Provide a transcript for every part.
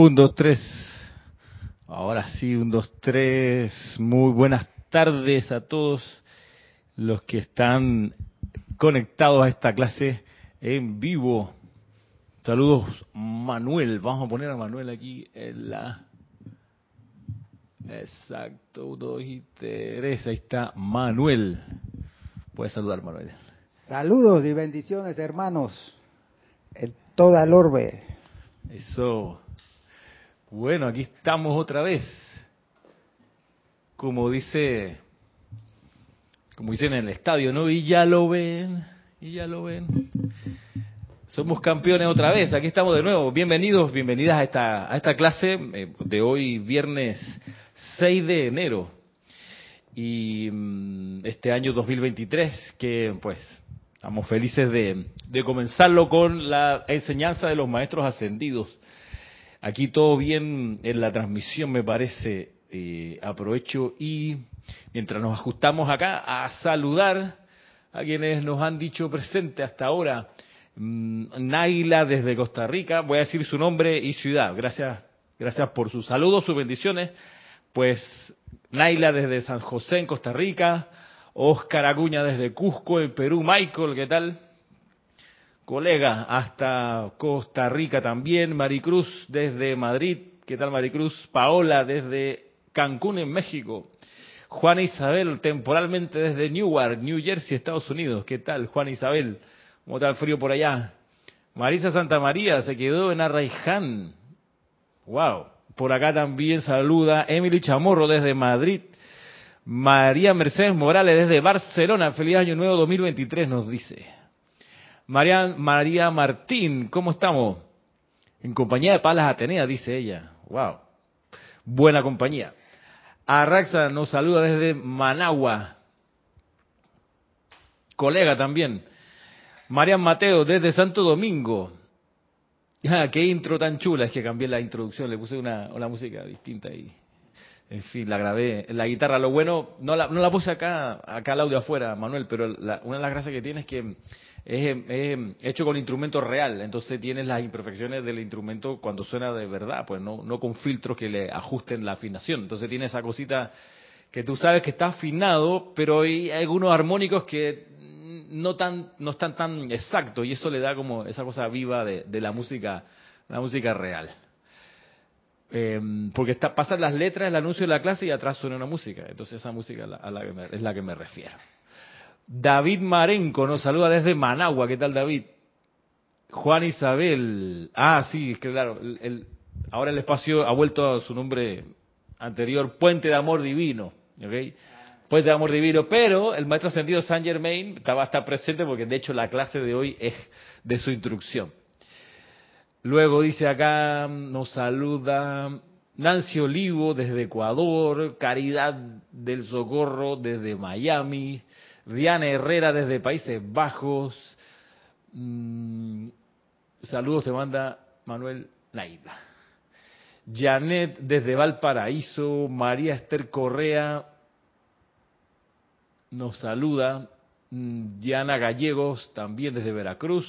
Un, dos, tres. Ahora sí, un, dos, tres. Muy buenas tardes a todos los que están conectados a esta clase en vivo. Saludos, Manuel. Vamos a poner a Manuel aquí en la. Exacto, uno, dos y tres. Ahí está Manuel. Puedes saludar, Manuel. Saludos y bendiciones, hermanos, en toda el orbe. Eso. Bueno, aquí estamos otra vez. Como dice, como dicen en el estadio, ¿no? Y ya lo ven, y ya lo ven. Somos campeones otra vez. Aquí estamos de nuevo. Bienvenidos, bienvenidas a esta, a esta clase eh, de hoy, viernes 6 de enero. Y mm, este año 2023, que pues estamos felices de, de comenzarlo con la enseñanza de los maestros ascendidos Aquí todo bien en la transmisión, me parece. Eh, aprovecho y mientras nos ajustamos acá a saludar a quienes nos han dicho presente hasta ahora. Mm, Naila desde Costa Rica, voy a decir su nombre y ciudad. Gracias, gracias por sus saludos, sus bendiciones. Pues Naila desde San José en Costa Rica, Oscar Aguña desde Cusco en Perú, Michael, ¿qué tal? Colega hasta Costa Rica también, Maricruz desde Madrid, ¿qué tal Maricruz? Paola desde Cancún en México, Juana Isabel temporalmente desde Newark, New Jersey, Estados Unidos, ¿qué tal Juana Isabel? ¿Cómo está el frío por allá? Marisa Santa María se quedó en Arraiján, wow, por acá también saluda Emily Chamorro desde Madrid, María Mercedes Morales desde Barcelona, feliz año nuevo 2023 nos dice. María, María Martín, ¿cómo estamos? En compañía de Palas Atenea, dice ella. Wow. Buena compañía. Arraxa nos saluda desde Managua. Colega también. Marian Mateo desde Santo Domingo. Ah, qué intro tan chula. Es que cambié la introducción, le puse una, una música distinta y en fin, la grabé. La guitarra, lo bueno, no la, no la puse acá, acá el audio afuera, Manuel, pero una de las gracias que tiene es que es, hecho con instrumento real, entonces tienes las imperfecciones del instrumento cuando suena de verdad, pues no, no con filtros que le ajusten la afinación. Entonces tiene esa cosita que tú sabes que está afinado, pero hay algunos armónicos que no tan no están tan exactos y eso le da como esa cosa viva de, la música la música real. Em, porque está, pasan las letras el anuncio de la clase y atrás suena una música. Entonces esa música a la, es la que me refiero David Marenco nos saluda desde Managua. ¿Qué tal, David? Juan Isabel. Ah, sí, claro. El, ahora el espacio ha vuelto a su nombre anterior, Puente de Amor Divino. ¿ok? Puente de Amor Divino. Pero el maestro ascendido Saint Germain estaba hasta presente porque de hecho la clase de hoy es de su instrucción. Luego dice acá, nos saluda Nancy Olivo desde Ecuador, Caridad del Socorro desde Miami, Diana Herrera desde Países Bajos. Mm, saludos te manda Manuel Naida. Janet desde Valparaíso. María Esther Correa nos saluda. Mm, Diana Gallegos también desde Veracruz.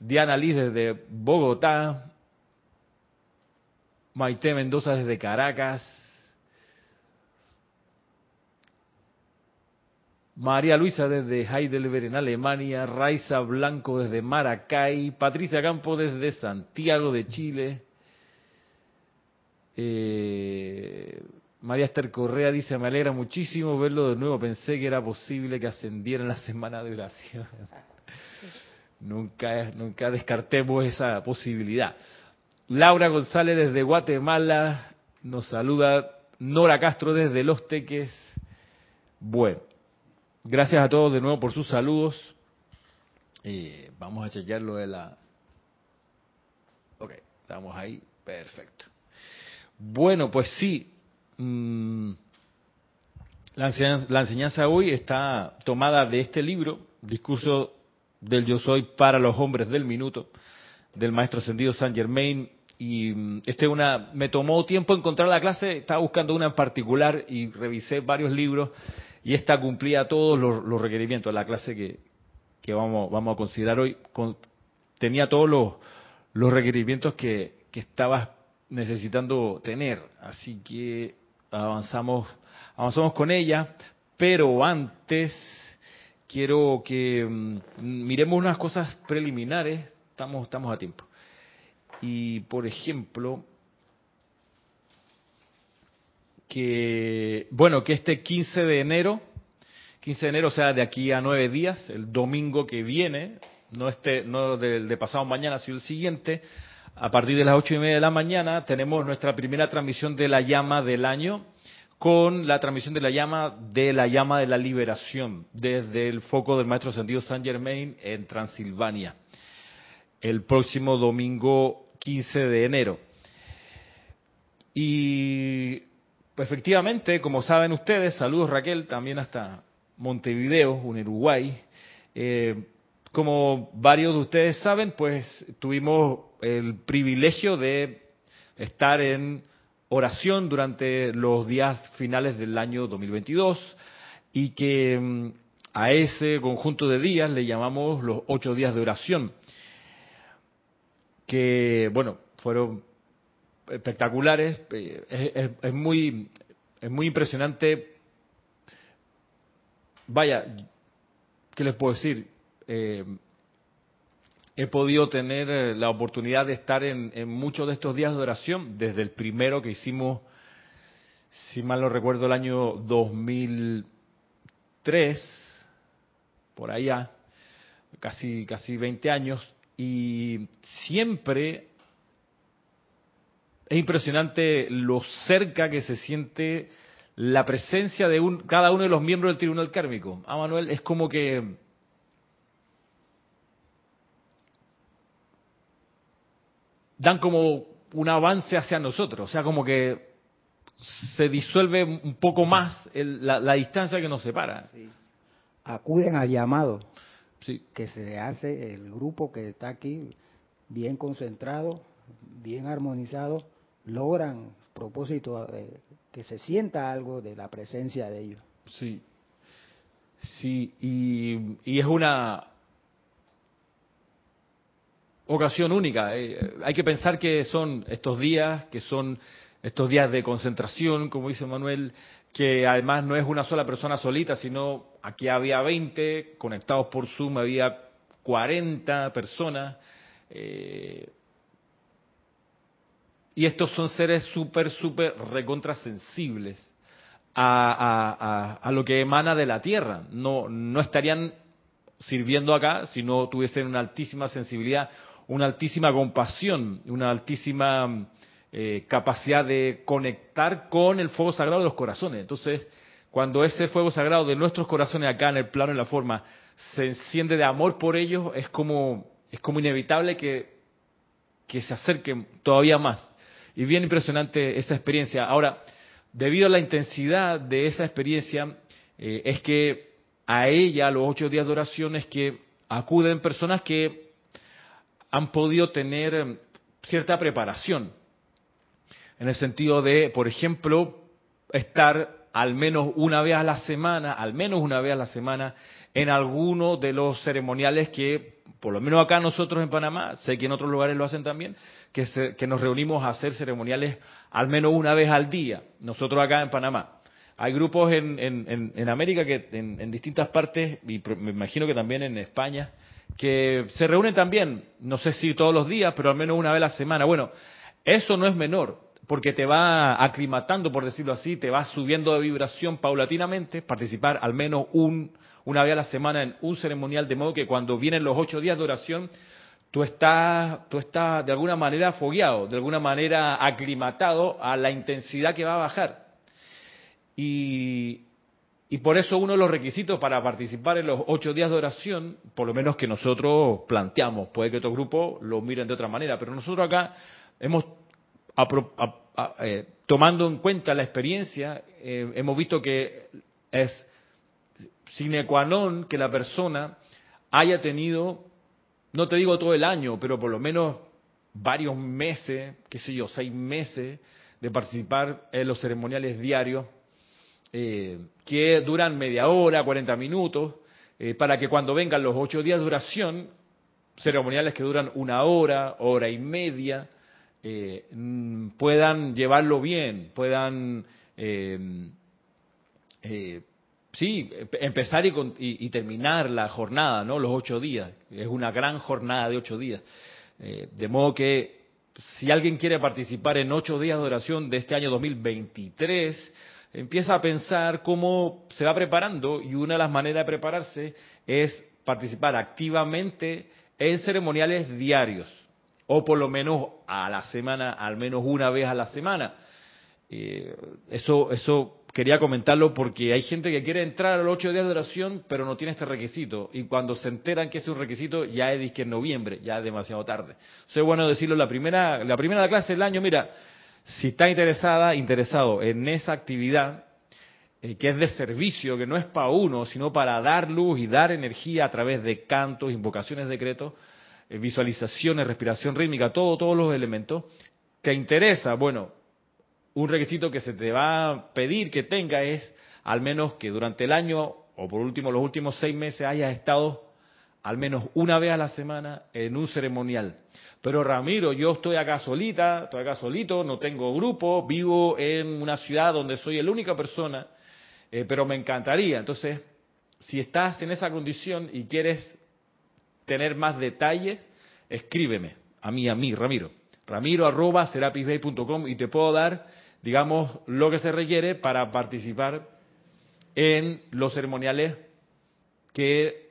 Diana Liz desde Bogotá. Maite Mendoza desde Caracas. María Luisa desde Heidelberg en Alemania, Raiza Blanco desde Maracay, Patricia Campo desde Santiago de Chile, eh, María Esther Correa dice, me alegra muchísimo verlo de nuevo, pensé que era posible que ascendiera en la semana de oración. nunca, nunca descartemos esa posibilidad. Laura González desde Guatemala, nos saluda Nora Castro desde Los Teques. Bueno, Gracias a todos de nuevo por sus saludos. y vamos a chequear lo de la... Ok, estamos ahí. Perfecto. Bueno, pues sí. Mm, la, enseñanza, hoy está tomada de este libro, Discurso del Yo Soy para los Hombres del Minuto, del maestro ascendido Saint Germain. Y mm, este una, me tomó tiempo encontrar la clase, estaba buscando una en particular y revisé varios libros y esta cumplía todos los, requerimientos. La clase que, vamos, vamos a considerar hoy tenía todos los, requerimientos que, que estaba necesitando tener. Así que avanzamos, avanzamos con ella, pero antes quiero que mm, miremos unas cosas preliminares. Estamos, estamos a tiempo. Y por ejemplo, que, bueno, que este 15 de enero, 15 de enero, o sea, de aquí a nueve días, el domingo que viene, no este, no del de pasado mañana, sino el siguiente, a partir de las ocho y media de la mañana, tenemos nuestra primera transmisión de la llama del año, con la transmisión de la llama de la llama de la liberación, desde el foco del Maestro Sentido San Germain en Transilvania, el próximo domingo 15 de enero. Y efectivamente, como saben ustedes, saludos Raquel, también hasta Montevideo, en Uruguay. Eh, como varios de ustedes saben, pues tuvimos el privilegio de estar en oración durante los días finales del año 2022 y que mm, a ese conjunto de días le llamamos los ocho días de oración, que bueno, fueron espectaculares, eh, es, muy, es muy impresionante. Vaya, ¿qué les puedo decir? Eh, he podido tener eh, la oportunidad de estar en, muchos de estos días de oración, desde el primero que hicimos, si mal no recuerdo, el año 2003, por allá, casi, casi 20 años, y siempre es impresionante lo cerca que se siente la presencia de un, cada uno de los miembros del tribunal kármico. A ah, Manuel es como que dan como un avance hacia nosotros, o sea, como que se disuelve un poco más la, distancia que nos separa. Acuden al llamado que se hace el grupo que está aquí, bien concentrado, bien armonizado, logran propósito de que se sienta algo de la presencia de ellos. Sí, sí, y, y es una ocasión única. Eh, hay que pensar que son estos días, que son estos días de concentración, como dice Manuel, que además no es una sola persona solita, sino aquí había 20 conectados por Zoom, había 40 personas. Eh, y estos son seres súper, súper recontrasensibles a, a, a, lo que emana de la Tierra. No, no estarían sirviendo acá si no tuviesen una altísima sensibilidad una altísima compasión, una altísima eh, capacidad de conectar con el fuego sagrado de los corazones. Entonces, cuando ese fuego sagrado de nuestros corazones acá en el plano, en la forma, se enciende de amor por ellos, es como, es como inevitable que, que se acerquen todavía más. Y bien impresionante esa experiencia. Ahora, debido a la intensidad de esa experiencia, eh, es que a ella, a los ocho días de oración, es que acuden personas que han podido tener em, cierta preparación, en el sentido de, por ejemplo, estar al menos una vez a la semana, al menos una vez a la semana, en alguno de los ceremoniales que, por lo menos acá nosotros en Panamá, sé que en otros lugares lo hacen también, que, que nos reunimos a hacer ceremoniales al menos una vez al día, nosotros acá en Panamá. Hay grupos en, en, en América que en, distintas partes, y me imagino que también en España, que se reúnen también, no sé si todos los días, pero al menos una vez a la semana. Bueno, eso no es menor, porque te va aclimatando, por decirlo así, te va subiendo de vibración paulatinamente, participar al menos un, una vez a la semana en un ceremonial, de modo que cuando vienen los ocho días de oración, tú estás, tú estás de alguna manera fogueado, de alguna manera aclimatado a la intensidad que va a bajar. Y, y por eso uno de los requisitos para participar en los ocho días de oración, por lo menos que nosotros planteamos, puede que otros grupos lo miren de otra manera, pero nosotros acá hemos, eh, tomando en cuenta la experiencia, eh, hemos visto que es sine qua non que la persona haya tenido, no te digo todo el año, pero por lo menos varios meses, qué sé yo, seis meses de participar en los ceremoniales diarios eh, que duran media hora, 40 minutos, eh, para que cuando vengan los ocho días de duración, ceremoniales que duran una hora, hora y media, eh, mm, puedan llevarlo bien, puedan, sí, empezar y, terminar la jornada, ¿no? Los ocho días. Es una gran jornada de ocho días. de modo que si alguien quiere participar en ocho días de oración de este año 2023, empieza a pensar cómo se va preparando y una de las maneras de prepararse es participar activamente en ceremoniales diarios o por lo menos a la semana, al menos una vez a la semana. Eh, eso, eso quería comentarlo porque hay gente que quiere entrar a los ocho días de oración, pero no tiene este requisito. Y cuando se enteran que es un requisito, ya es que en noviembre, ya es demasiado tarde. Eso es bueno decirlo la primera, la primera clase del año. Mira, si está interesada, interesado en esa actividad, eh, que es de servicio, que no es para uno, sino para dar luz y dar energía a través de cantos, invocaciones, decretos, eh, visualizaciones, respiración rítmica, todo, todos los elementos. ¿Te interesa? Bueno, un requisito que se te va a pedir que tenga es al menos que durante el año o por último los últimos seis meses hayas estado al menos una vez a la semana en un ceremonial. Pero Ramiro, yo estoy acá solita, estoy acá solito, no tengo grupo, vivo en una ciudad donde soy la única persona, eh, pero me encantaría. Entonces, si estás en esa condición y quieres tener más detalles, escríbeme a mí, a mí, Ramiro. Ramiro arroba serapisbay.com y te puedo dar, digamos, lo que se requiere para participar en los ceremoniales que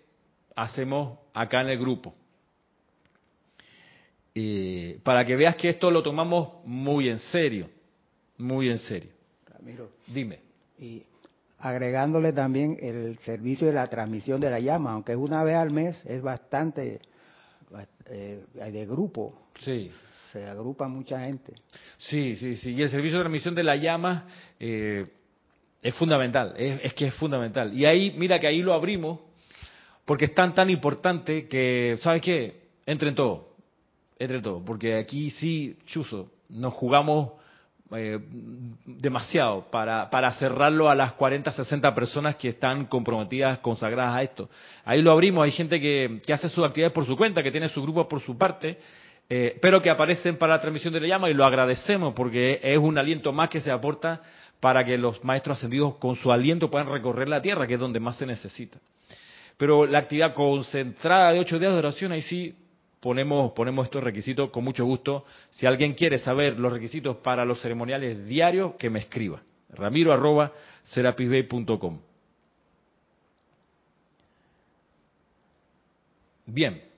hacemos acá en el grupo. para que veas que esto lo tomamos muy en serio, muy en serio. Ramiro. Dime. Y agregándole también el servicio de la transmisión de la llama, aunque es una vez al mes, es bastante eh, de grupo. Sí. Se agrupa mucha gente. Sí, sí, sí. Y el servicio de transmisión de la llama eh, es fundamental, es, que es fundamental. Y ahí, mira que ahí lo abrimos, porque es tan, tan importante que, ¿sabes qué? Entre en todo, entre en todo, porque aquí sí, chuzo, nos jugamos eh, demasiado para, para cerrarlo a las 40, 60 personas que están comprometidas, consagradas a esto. Ahí lo abrimos, hay gente que, que hace sus actividades por su cuenta, que tiene su grupo por su parte, eh, pero que aparecen para la transmisión de la llama y lo agradecemos porque es un aliento más que se aporta para que los maestros ascendidos con su aliento puedan recorrer la tierra, que es donde más se necesita. Pero la actividad concentrada de ocho días de oración, ahí sí ponemos, ponemos estos requisitos con mucho gusto. Si alguien quiere saber los requisitos para los ceremoniales diarios, que me escriba. Ramiro arroba serapisbay.com. Bien,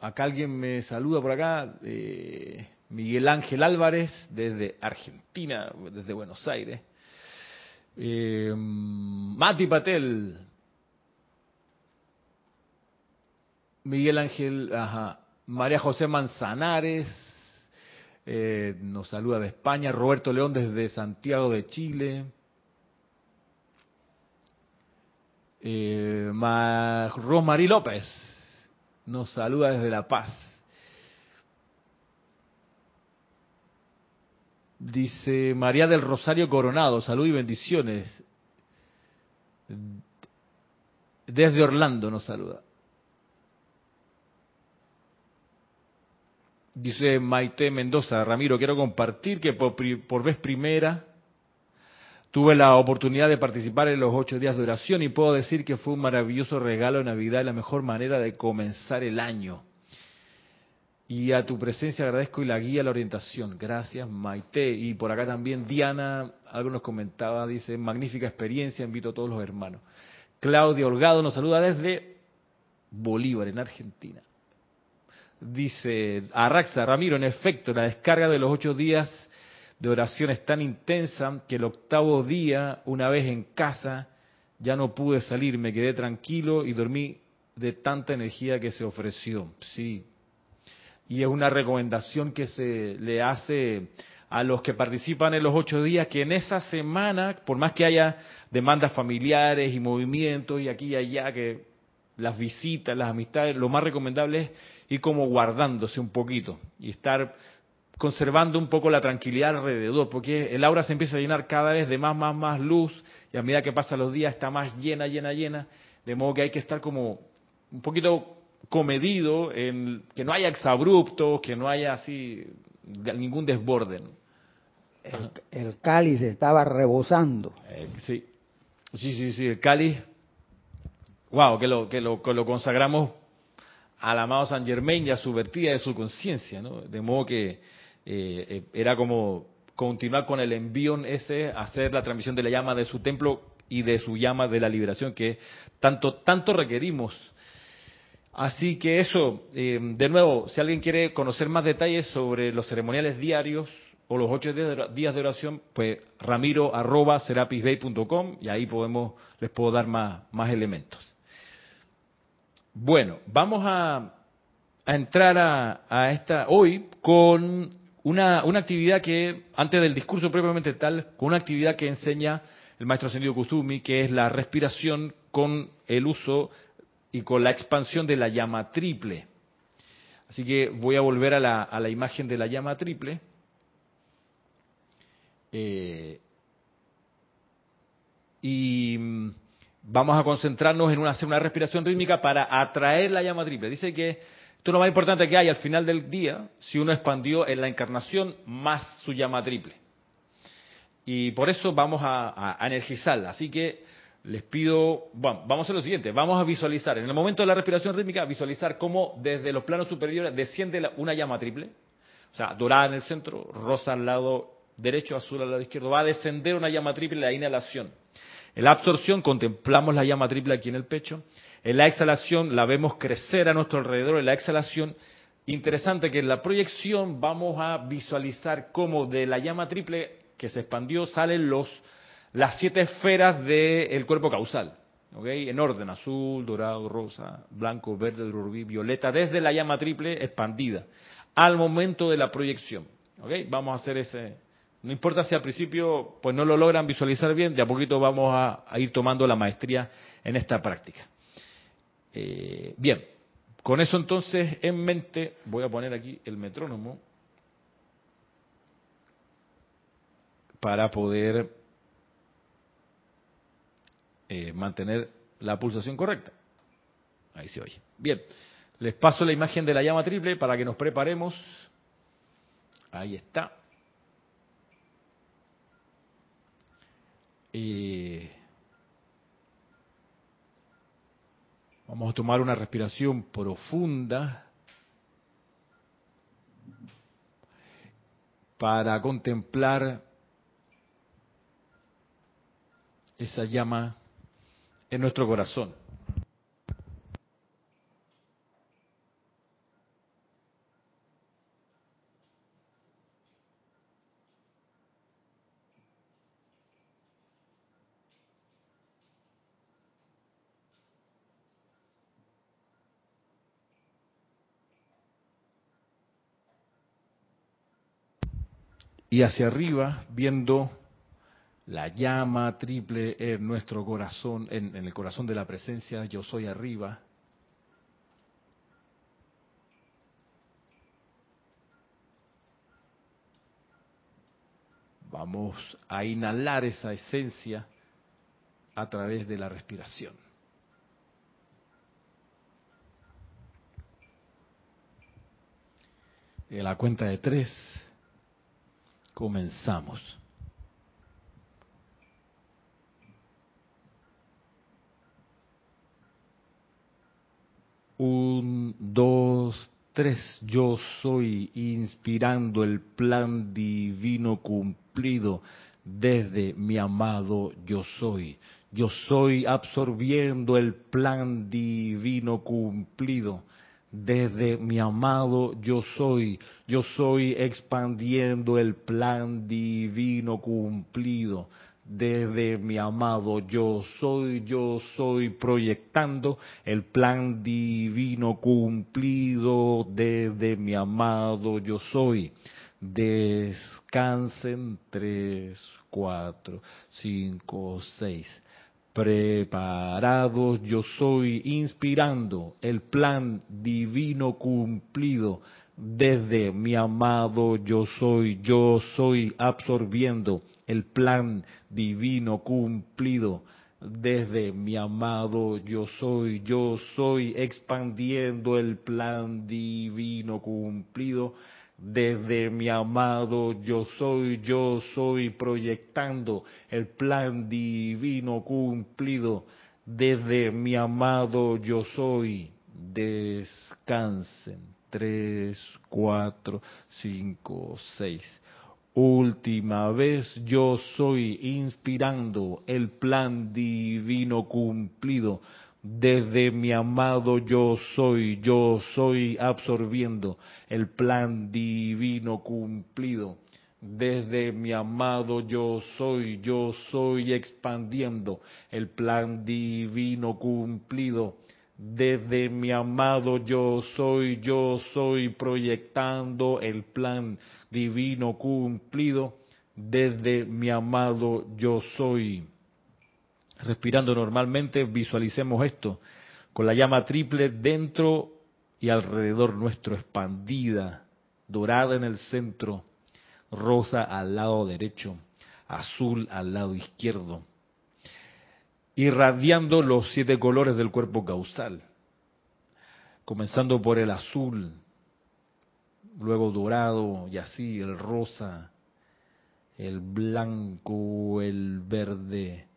acá alguien me saluda por acá. Eh, Miguel Ángel Álvarez, desde Argentina, desde Buenos Aires. Eh, Mati Patel. Miguel Ángel, ajá. María José Manzanares eh, nos saluda de España, Roberto León desde Santiago de Chile, eh, Rosmarie López nos saluda desde La Paz. Dice María del Rosario Coronado, salud y bendiciones. Desde Orlando nos saluda. Dice Maite Mendoza, Ramiro, quiero compartir que por, vez primera tuve la oportunidad de participar en los ocho días de oración y puedo decir que fue un maravilloso regalo de Navidad y la mejor manera de comenzar el año. Y a tu presencia agradezco y la guía, la orientación. Gracias, Maite. Y por acá también Diana, algo nos comentaba, dice, magnífica experiencia, invito a todos los hermanos. Claudia Holgado nos saluda desde Bolívar, en Argentina. Dice Arraxa Ramiro, en efecto, la descarga de los ocho días de oración es tan intensa que el octavo día, una vez en casa, ya no pude salir, me quedé tranquilo y dormí de tanta energía que se ofreció. Sí. Y es una recomendación que se le hace a los que participan en los ocho días, que en esa semana, por más que haya demandas familiares y movimientos y aquí y allá, que las visitas, las amistades, lo más recomendable es y como guardándose un poquito y estar conservando un poco la tranquilidad alrededor, porque el aura se empieza a llenar cada vez de más, más, más luz y a medida que pasan los días está más llena, llena, llena, de modo que hay que estar como un poquito comedido, en que no haya exabruptos, que no haya así ningún desborde. El, cáliz estaba rebosando. Eh, sí, sí, sí, sí, el cáliz, wow, que lo, que lo, que lo consagramos al amado San Germain y a su vertida de su conciencia, ¿no? De modo que eh, eh, era como continuar con el envío ese, hacer la transmisión de la llama de su templo y de su llama de la liberación que tanto, tanto requerimos. Así que eso, eh, de nuevo, si alguien quiere conocer más detalles sobre los ceremoniales diarios o los ocho días de oración, pues ramiro arroba y ahí podemos, les puedo dar más, más elementos. Bueno, vamos a, entrar a, esta hoy con una, una actividad que, antes del discurso propiamente tal, con una actividad que enseña el maestro ascendido Kusumi, que es la respiración con el uso y con la expansión de la llama triple. Así que voy a volver a la, a la imagen de la llama triple. Eh, y vamos a concentrarnos en hacer una respiración rítmica para atraer la llama triple. Dice que esto es lo más importante que hay al final del día si uno expandió en la encarnación más su llama triple. Y por eso vamos a, energizarla. Así que les pido, bueno, vamos a hacer lo siguiente, vamos a visualizar, en el momento de la respiración rítmica, visualizar cómo desde los planos superiores desciende una llama triple, o sea, dorada en el centro, rosa al lado derecho, azul al lado izquierdo, va a descender una llama triple la inhalación. En la absorción contemplamos la llama triple aquí en el pecho, en la exhalación la vemos crecer a nuestro alrededor, en la exhalación Interesante que en la proyección vamos a visualizar cómo de la llama triple que se expandió salen los, las siete esferas del cuerpo causal. ¿okay? En orden, azul, dorado, rosa, blanco, verde, rubí, violeta, desde la llama triple expandida, al momento de la proyección. ¿okay? Vamos a hacer ese... No importa si al principio pues no lo logran visualizar bien, de a poquito vamos a, ir tomando la maestría en esta práctica. Eh, bien, con eso entonces en mente, voy a poner aquí el metrónomo. para poder eh, mantener la pulsación correcta. Ahí se oye. Bien, les paso la imagen de la llama triple para que nos preparemos. Ahí está. Vamos a tomar una respiración profunda para contemplar esa llama en nuestro corazón. Y hacia arriba viendo la llama triple en nuestro corazón, en, el corazón de la presencia, yo soy arriba. Vamos a inhalar esa esencia a través de la respiración. En la cuenta de tres, comenzamos. Un, dos, tres. Yo soy inspirando el plan divino cumplido desde mi amado yo soy. Yo soy absorbiendo el plan divino cumplido desde mi amado yo soy. Yo soy expandiendo el plan divino cumplido desde mi amado yo soy, yo soy proyectando el plan divino cumplido desde mi amado yo soy. Descansen tres, cuatro, cinco, seis. Preparados yo soy inspirando el plan divino cumplido. Desde mi amado yo soy, yo soy absorbiendo el plan divino cumplido. Desde mi amado yo soy, yo soy, expandiendo el plan divino cumplido, desde mi amado yo soy, yo soy, proyectando el plan divino cumplido, desde mi amado yo soy, descansen. Tres, cuatro, cinco, seis. Última vez yo soy inspirando el plan divino cumplido desde mi amado yo soy, yo soy absorbiendo el plan divino cumplido. Desde mi amado yo soy, yo soy expandiendo el plan divino cumplido desde mi amado yo soy, yo soy proyectando el plan divino cumplido desde mi amado yo soy. Respirando normalmente, visualicemos esto, con la llama triple dentro y alrededor nuestro, expandida, dorada en el centro, rosa al lado derecho, azul al lado izquierdo irradiando los siete colores del cuerpo causal, comenzando por el azul, luego dorado y así el rosa, el blanco, el verde,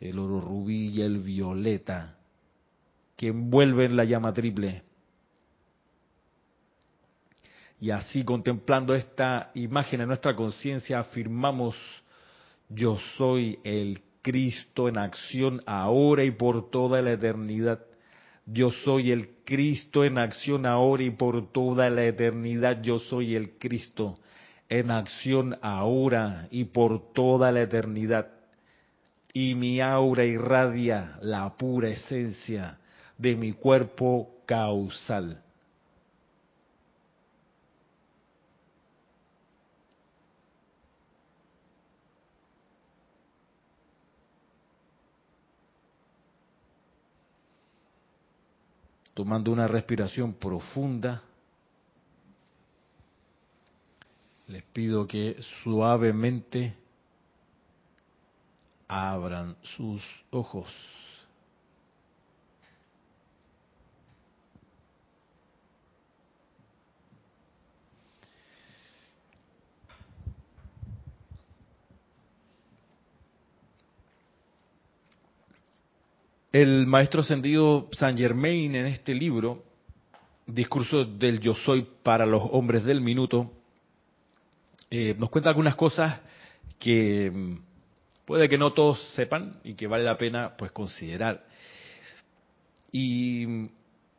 el oro rubí y el violeta, que envuelven la llama triple. Y así contemplando esta imagen en nuestra conciencia afirmamos, yo soy el Cristo en acción ahora y por toda la eternidad. Yo soy el Cristo en acción ahora y por toda la eternidad. Yo soy el Cristo en acción ahora y por toda la eternidad. Y mi aura irradia la pura esencia de mi cuerpo causal. tomando una respiración profunda. Les pido que suavemente abran sus ojos. El maestro ascendido Saint Germain en este libro, Discurso del Yo Soy para los hombres del minuto, eh, nos cuenta algunas cosas que mm, puede que no todos sepan y que vale la pena pues considerar. Y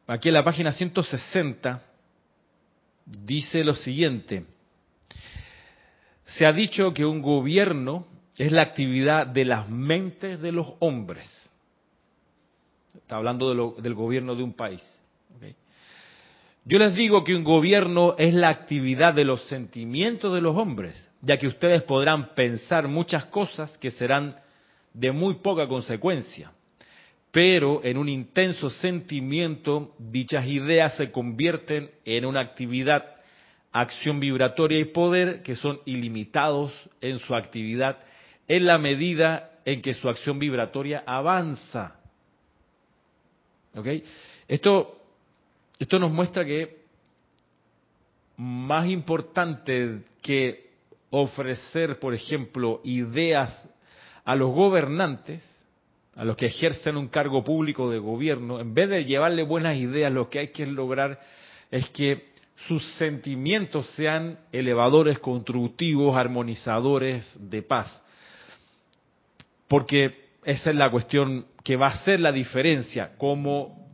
aquí en la página 160 dice lo siguiente, se ha dicho que un gobierno es la actividad de las mentes de los hombres Está hablando del gobierno de un país. Yo les digo que un gobierno es la actividad de los sentimientos de los hombres, ya que ustedes podrán pensar muchas cosas que serán de muy poca consecuencia, pero en un intenso sentimiento dichas ideas se convierten en una actividad, acción vibratoria y poder que son ilimitados en su actividad en la medida en que su acción vibratoria avanza. Esto, esto nos muestra que más importante que ofrecer, por ejemplo, ideas a los gobernantes, a los que ejercen un cargo público de gobierno, en vez de llevarle buenas ideas, lo que hay que lograr es que sus sentimientos sean elevadores, constructivos, armonizadores de paz. Porque esa es la cuestión que va a ser la diferencia, cómo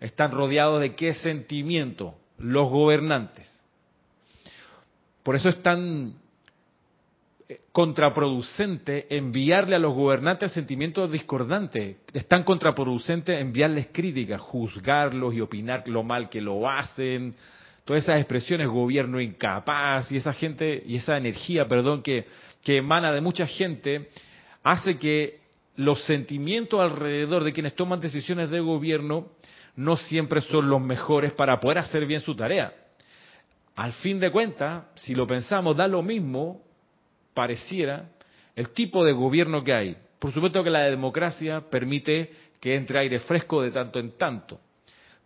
están rodeados de qué sentimiento los gobernantes. Por eso es tan contraproducente enviarle a los gobernantes sentimientos discordantes. Es tan contraproducente enviarles críticas, juzgarlos y opinar lo mal que lo hacen. Todas esas expresiones, gobierno incapaz y esa gente y esa energía, perdón, que, que emana de mucha gente, hace que los sentimientos alrededor de quienes toman decisiones de gobierno no siempre son los mejores para poder hacer bien su tarea. Al fin de cuentas, si lo pensamos, da lo mismo, pareciera, el tipo de gobierno que hay. Por supuesto que la democracia permite que entre aire fresco de tanto en tanto.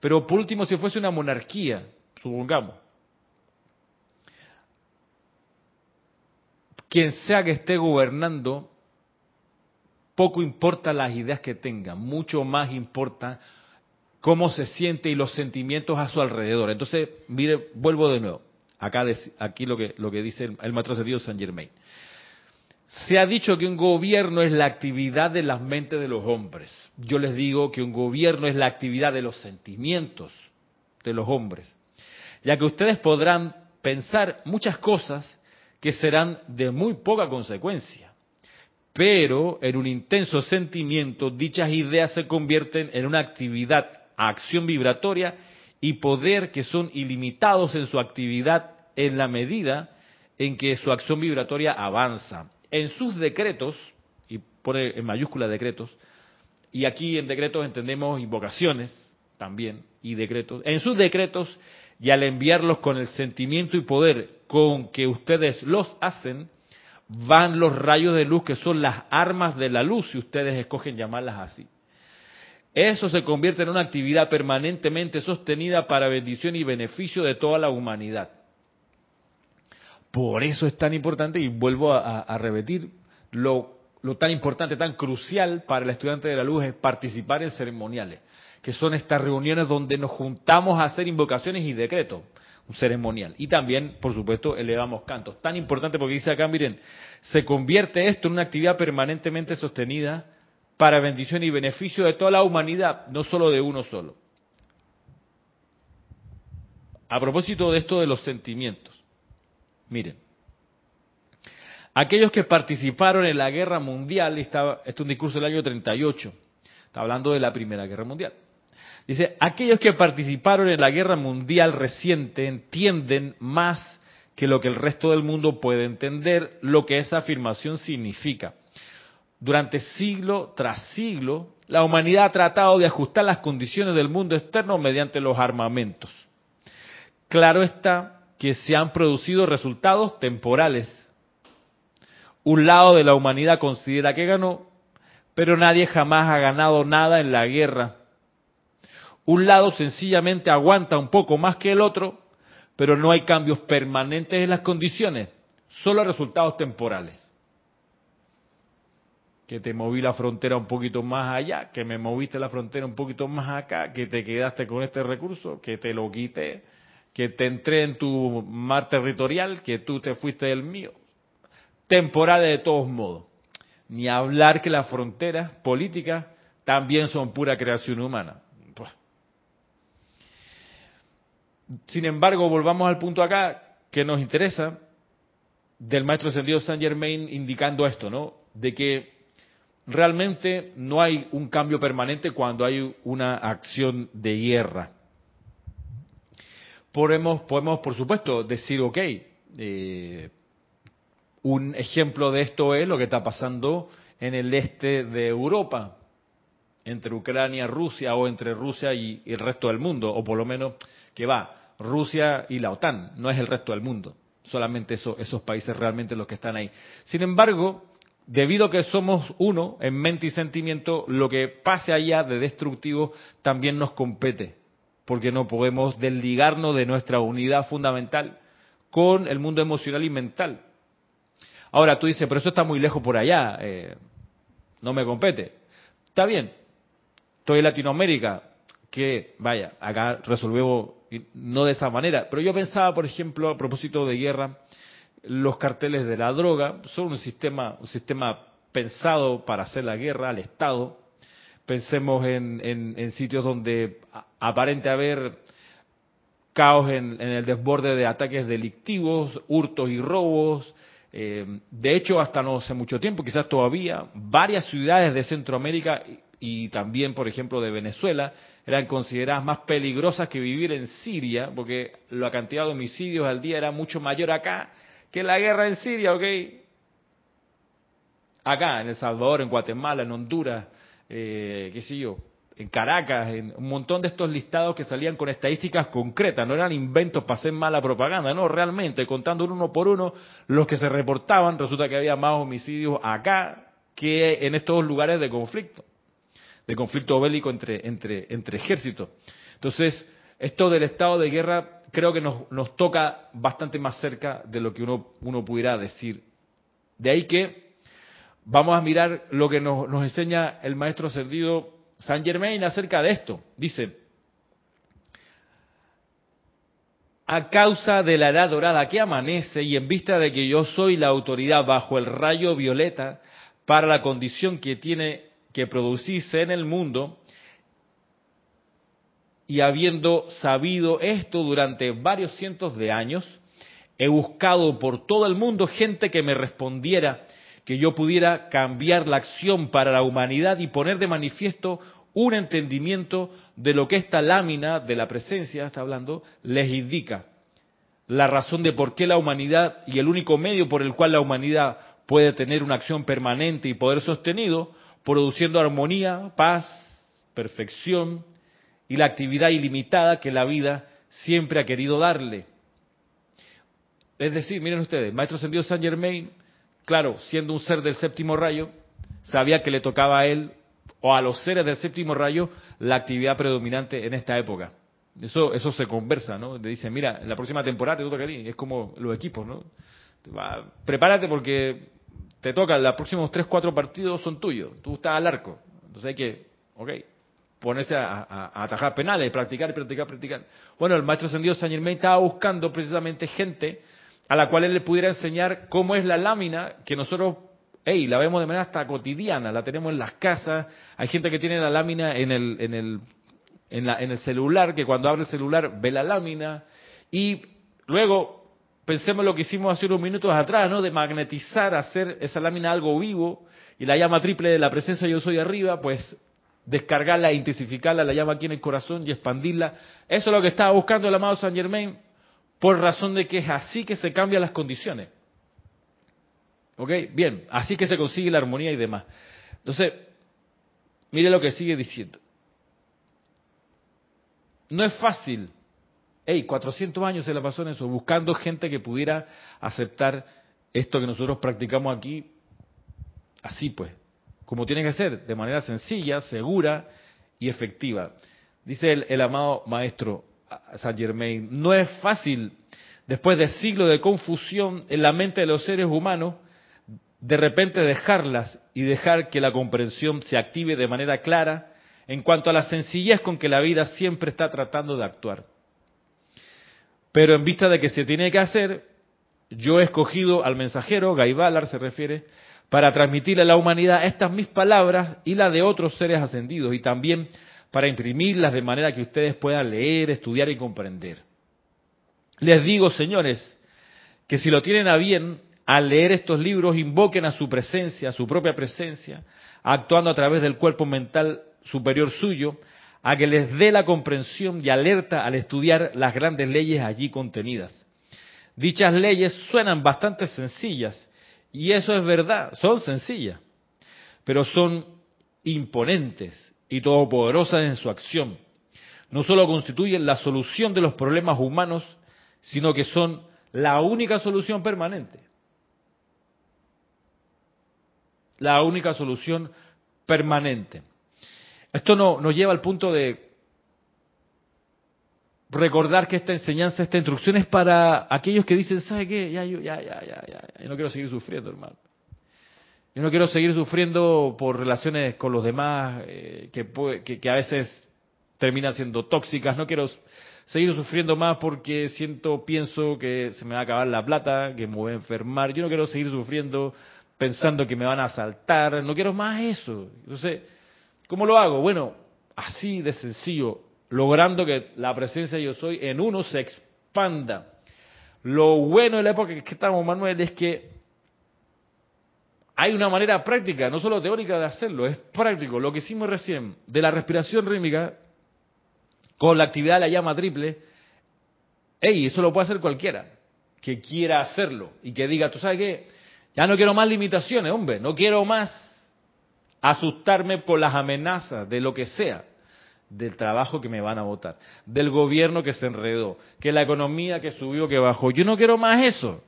Pero por último, si fuese una monarquía, supongamos, quien sea que esté gobernando, poco importa las ideas que tenga, mucho más importa cómo se siente y los sentimientos a su alrededor. Entonces, mire, vuelvo de nuevo. Acá, aquí lo que, lo que dice el, el maestro Saint Germain. Se ha dicho que un gobierno es la actividad de las mentes de los hombres. Yo les digo que un gobierno es la actividad de los sentimientos de los hombres. Ya que ustedes podrán pensar muchas cosas que serán de muy poca consecuencia. Pero en un intenso sentimiento, dichas ideas se convierten en una actividad, acción vibratoria y poder que son ilimitados en su actividad en la medida en que su acción vibratoria avanza. En sus decretos, y pone en mayúscula decretos, y aquí en decretos entendemos invocaciones también, y decretos, en sus decretos y al enviarlos con el sentimiento y poder con que ustedes los hacen, van los rayos de luz que son las armas de la luz, si ustedes escogen llamarlas así. Eso se convierte en una actividad permanentemente sostenida para bendición y beneficio de toda la humanidad. Por eso es tan importante, y vuelvo a, repetir, lo, lo tan importante, tan crucial para el estudiante de la luz es participar en ceremoniales, que son estas reuniones donde nos juntamos a hacer invocaciones y decretos un ceremonial. Y también, por supuesto, elevamos cantos. Tan importante porque dice acá, miren, se convierte esto en una actividad permanentemente sostenida para bendición y beneficio de toda la humanidad, no solo de uno solo. A propósito de esto de los sentimientos, miren, aquellos que participaron en la guerra mundial, estaba, este es un discurso del año 38, está hablando de la Primera Guerra Mundial. Dice, aquellos que participaron en la guerra mundial reciente entienden más que lo que el resto del mundo puede entender lo que esa afirmación significa. Durante siglo tras siglo, la humanidad ha tratado de ajustar las condiciones del mundo externo mediante los armamentos. Claro está que se han producido resultados temporales. Un lado de la humanidad considera que ganó, pero nadie jamás ha ganado nada en la guerra un lado sencillamente aguanta un poco más que el otro, pero no hay cambios permanentes en las condiciones, solo resultados temporales. Que te moví la frontera un poquito más allá, que me moviste la frontera un poquito más acá, que te quedaste con este recurso, que te lo quité, que te entré en tu mar territorial, que tú te fuiste del mío. Temporales de todos modos. Ni hablar que las fronteras políticas también son pura creación humana. Sin embargo, volvamos al punto acá que nos interesa del maestro ascendido Saint Germain indicando esto, ¿no? De que realmente no hay un cambio permanente cuando hay una acción de guerra. Podemos, podemos por supuesto, decir, ok, eh, un ejemplo de esto es lo que está pasando en el este de Europa, entre Ucrania, Rusia o entre Rusia y el resto del mundo, o por lo menos que va Rusia y la OTAN, no es el resto del mundo, solamente esos países realmente los que están ahí. Sin embargo, debido a que somos uno en mente y sentimiento, lo que pase allá de destructivo también nos compete, porque no podemos desligarnos de nuestra unidad fundamental con el mundo emocional y mental. Ahora tú dices, pero eso está muy lejos por allá, eh, no me compete. Está bien, estoy en Latinoamérica, que vaya, acá resolvemos no de esa manera. Pero yo pensaba, por ejemplo, a propósito de guerra, los carteles de la droga son un sistema, un sistema pensado para hacer la guerra al Estado. Pensemos en, sitios donde aparente haber caos en, el desborde de ataques delictivos, hurtos y robos. Eh, de hecho, hasta no hace mucho tiempo, quizás todavía, varias ciudades de Centroamérica y también, por ejemplo, de Venezuela, eran consideradas más peligrosas que vivir en Siria, porque la cantidad de homicidios al día era mucho mayor acá que la guerra en Siria, ¿ok? Acá, en El Salvador, en Guatemala, en Honduras, eh, qué sé yo, en Caracas, en un montón de estos listados que salían con estadísticas concretas, no eran inventos para hacer mala propaganda, no, realmente, contando uno por uno los que se reportaban, resulta que había más homicidios acá que en estos lugares de conflicto, de conflicto bélico entre, entre, entre ejércitos. Entonces, esto del estado de guerra creo que nos, nos toca bastante más cerca de lo que uno, uno pudiera decir. De ahí que vamos a mirar lo que nos, enseña el maestro ascendido San Germain acerca de esto. Dice, a causa de la edad dorada que amanece y en vista de que yo soy la autoridad bajo el rayo violeta para la condición que tiene que producirse en el mundo, y habiendo sabido esto durante varios cientos de años, he buscado por todo el mundo gente que me respondiera que yo pudiera cambiar la acción para la humanidad y poner de manifiesto un entendimiento de lo que esta lámina de la presencia, está hablando, les indica. La razón de por qué la humanidad y el único medio por el cual la humanidad puede tener una acción permanente y poder sostenido, produciendo armonía, paz, perfección y la actividad ilimitada que la vida siempre ha querido darle. Es decir, miren ustedes, Maestro Sendido Saint Germain, claro, siendo un ser del séptimo rayo, sabía que le tocaba a él o a los seres del séptimo rayo la actividad predominante en esta época. Eso, eso se conversa, ¿no? Te dicen, mira, la próxima temporada te toca a ti. Es como los equipos, ¿no? prepárate porque te toca, los próximos tres, cuatro partidos son tuyos. Tú estás al arco. Entonces hay que, ok, ponerse a, atajar penales, practicar, practicar, practicar. Bueno, el maestro ascendido San Germain estaba buscando precisamente gente a la cual él le pudiera enseñar cómo es la lámina que nosotros Hey, la vemos de manera hasta cotidiana, la tenemos en las casas. Hay gente que tiene la lámina en el, en el, en, la, en el celular, que cuando abre el celular ve la lámina. Y luego, pensemos lo que hicimos hace unos minutos atrás, ¿no? De magnetizar, hacer esa lámina algo vivo. Y la llama triple de la presencia yo soy arriba, pues descargarla, intensificarla, la llama aquí en el corazón y expandirla. Eso es lo que estaba buscando el amado San Germain, por razón de que es así que se cambian las condiciones. ¿Ok? Bien, así que se consigue la armonía y demás. Entonces, mire lo que sigue diciendo. No es fácil. Hey, 400 años se la pasó en eso, buscando gente que pudiera aceptar esto que nosotros practicamos aquí, así pues, como tiene que ser, de manera sencilla, segura y efectiva. Dice el, el amado maestro Saint Germain, no es fácil, después de siglos de confusión en la mente de los seres humanos, de repente dejarlas y dejar que la comprensión se active de manera clara en cuanto a la sencillez con que la vida siempre está tratando de actuar. Pero en vista de que se tiene que hacer, yo he escogido al mensajero, Gaibalar se refiere, para transmitirle a la humanidad estas mis palabras y las de otros seres ascendidos, y también para imprimirlas de manera que ustedes puedan leer, estudiar y comprender. Les digo, señores, que si lo tienen a bien, al leer estos libros invoquen a su presencia, a su propia presencia, actuando a través del cuerpo mental superior suyo, a que les dé la comprensión y alerta al estudiar las grandes leyes allí contenidas. Dichas leyes suenan bastante sencillas, y eso es verdad, son sencillas, pero son imponentes y todopoderosas en su acción. No solo constituyen la solución de los problemas humanos, sino que son la única solución permanente. la única solución permanente. Esto no, nos lleva al punto de recordar que esta enseñanza, esta instrucción es para aquellos que dicen, ¿sabe qué? Ya, ya, ya, ya, ya, yo no quiero seguir sufriendo, hermano. Yo no quiero seguir sufriendo por relaciones con los demás eh, que, que a veces terminan siendo tóxicas. No quiero seguir sufriendo más porque siento, pienso que se me va a acabar la plata, que me voy a enfermar. Yo no quiero seguir sufriendo pensando que me van a asaltar, no quiero más eso. Entonces, ¿cómo lo hago? Bueno, así de sencillo, logrando que la presencia de yo soy en uno se expanda. Lo bueno de la época que estamos, Manuel, es que hay una manera práctica, no solo teórica de hacerlo, es práctico. Lo que hicimos recién de la respiración rítmica con la actividad de la llama triple, hey, eso lo puede hacer cualquiera que quiera hacerlo y que diga, ¿tú sabes qué? Ya no quiero más limitaciones, hombre, no quiero más asustarme por las amenazas de lo que sea, del trabajo que me van a votar, del gobierno que se enredó, que la economía que subió, que bajó. Yo no quiero más eso.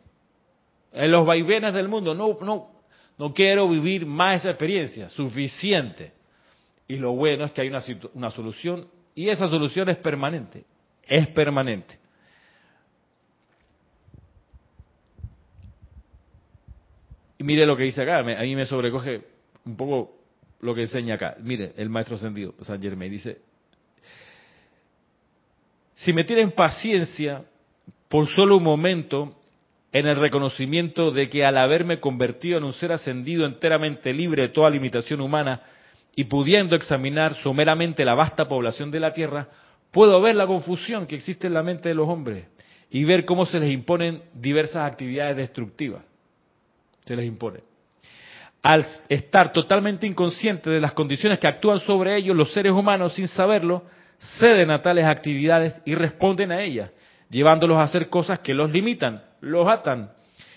En los vaivenes del mundo, no, no, No quiero vivir más esa experiencia, suficiente. Y lo bueno es que hay una, solución y esa solución es permanente, es permanente. Y mire lo que dice acá, a mí me sobrecoge un poco lo que enseña acá. Mire, el maestro ascendido, San Germain, dice, si me tienen paciencia por solo un momento en el reconocimiento de que al haberme convertido en un ser ascendido enteramente libre de toda limitación humana y pudiendo examinar someramente la vasta población de la Tierra, puedo ver la confusión que existe en la mente de los hombres y ver cómo se les imponen diversas actividades destructivas. Se les impone al estar totalmente inconsciente de las condiciones que actúan sobre ellos, los seres humanos, sin saberlo, ceden a tales actividades y responden a ellas, llevándolos a hacer cosas que los limitan, los atan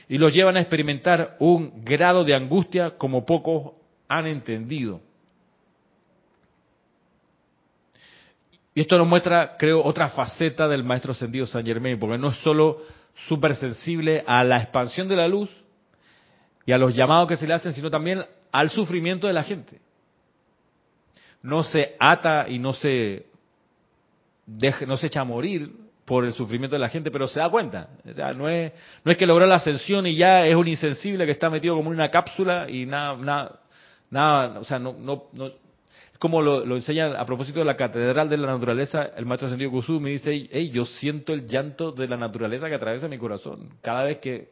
y los llevan a experimentar un grado de angustia como pocos han entendido. Y esto nos muestra, creo, otra faceta del maestro ascendido San Germain, porque no es solo súper sensible a la expansión de la luz, y a los llamados que se le hacen, sino también al sufrimiento de la gente. No se ata y no se no se echa a morir por el sufrimiento de la gente, pero se da cuenta. O sea, no es, no es que logró la ascensión y ya es un insensible que está metido como en una cápsula y nada, nada, nada o sea, no, no, no como lo, enseña a propósito de la catedral de la naturaleza, el maestro ascendido Kusumi dice, hey, yo siento el llanto de la naturaleza que atraviesa mi corazón cada vez que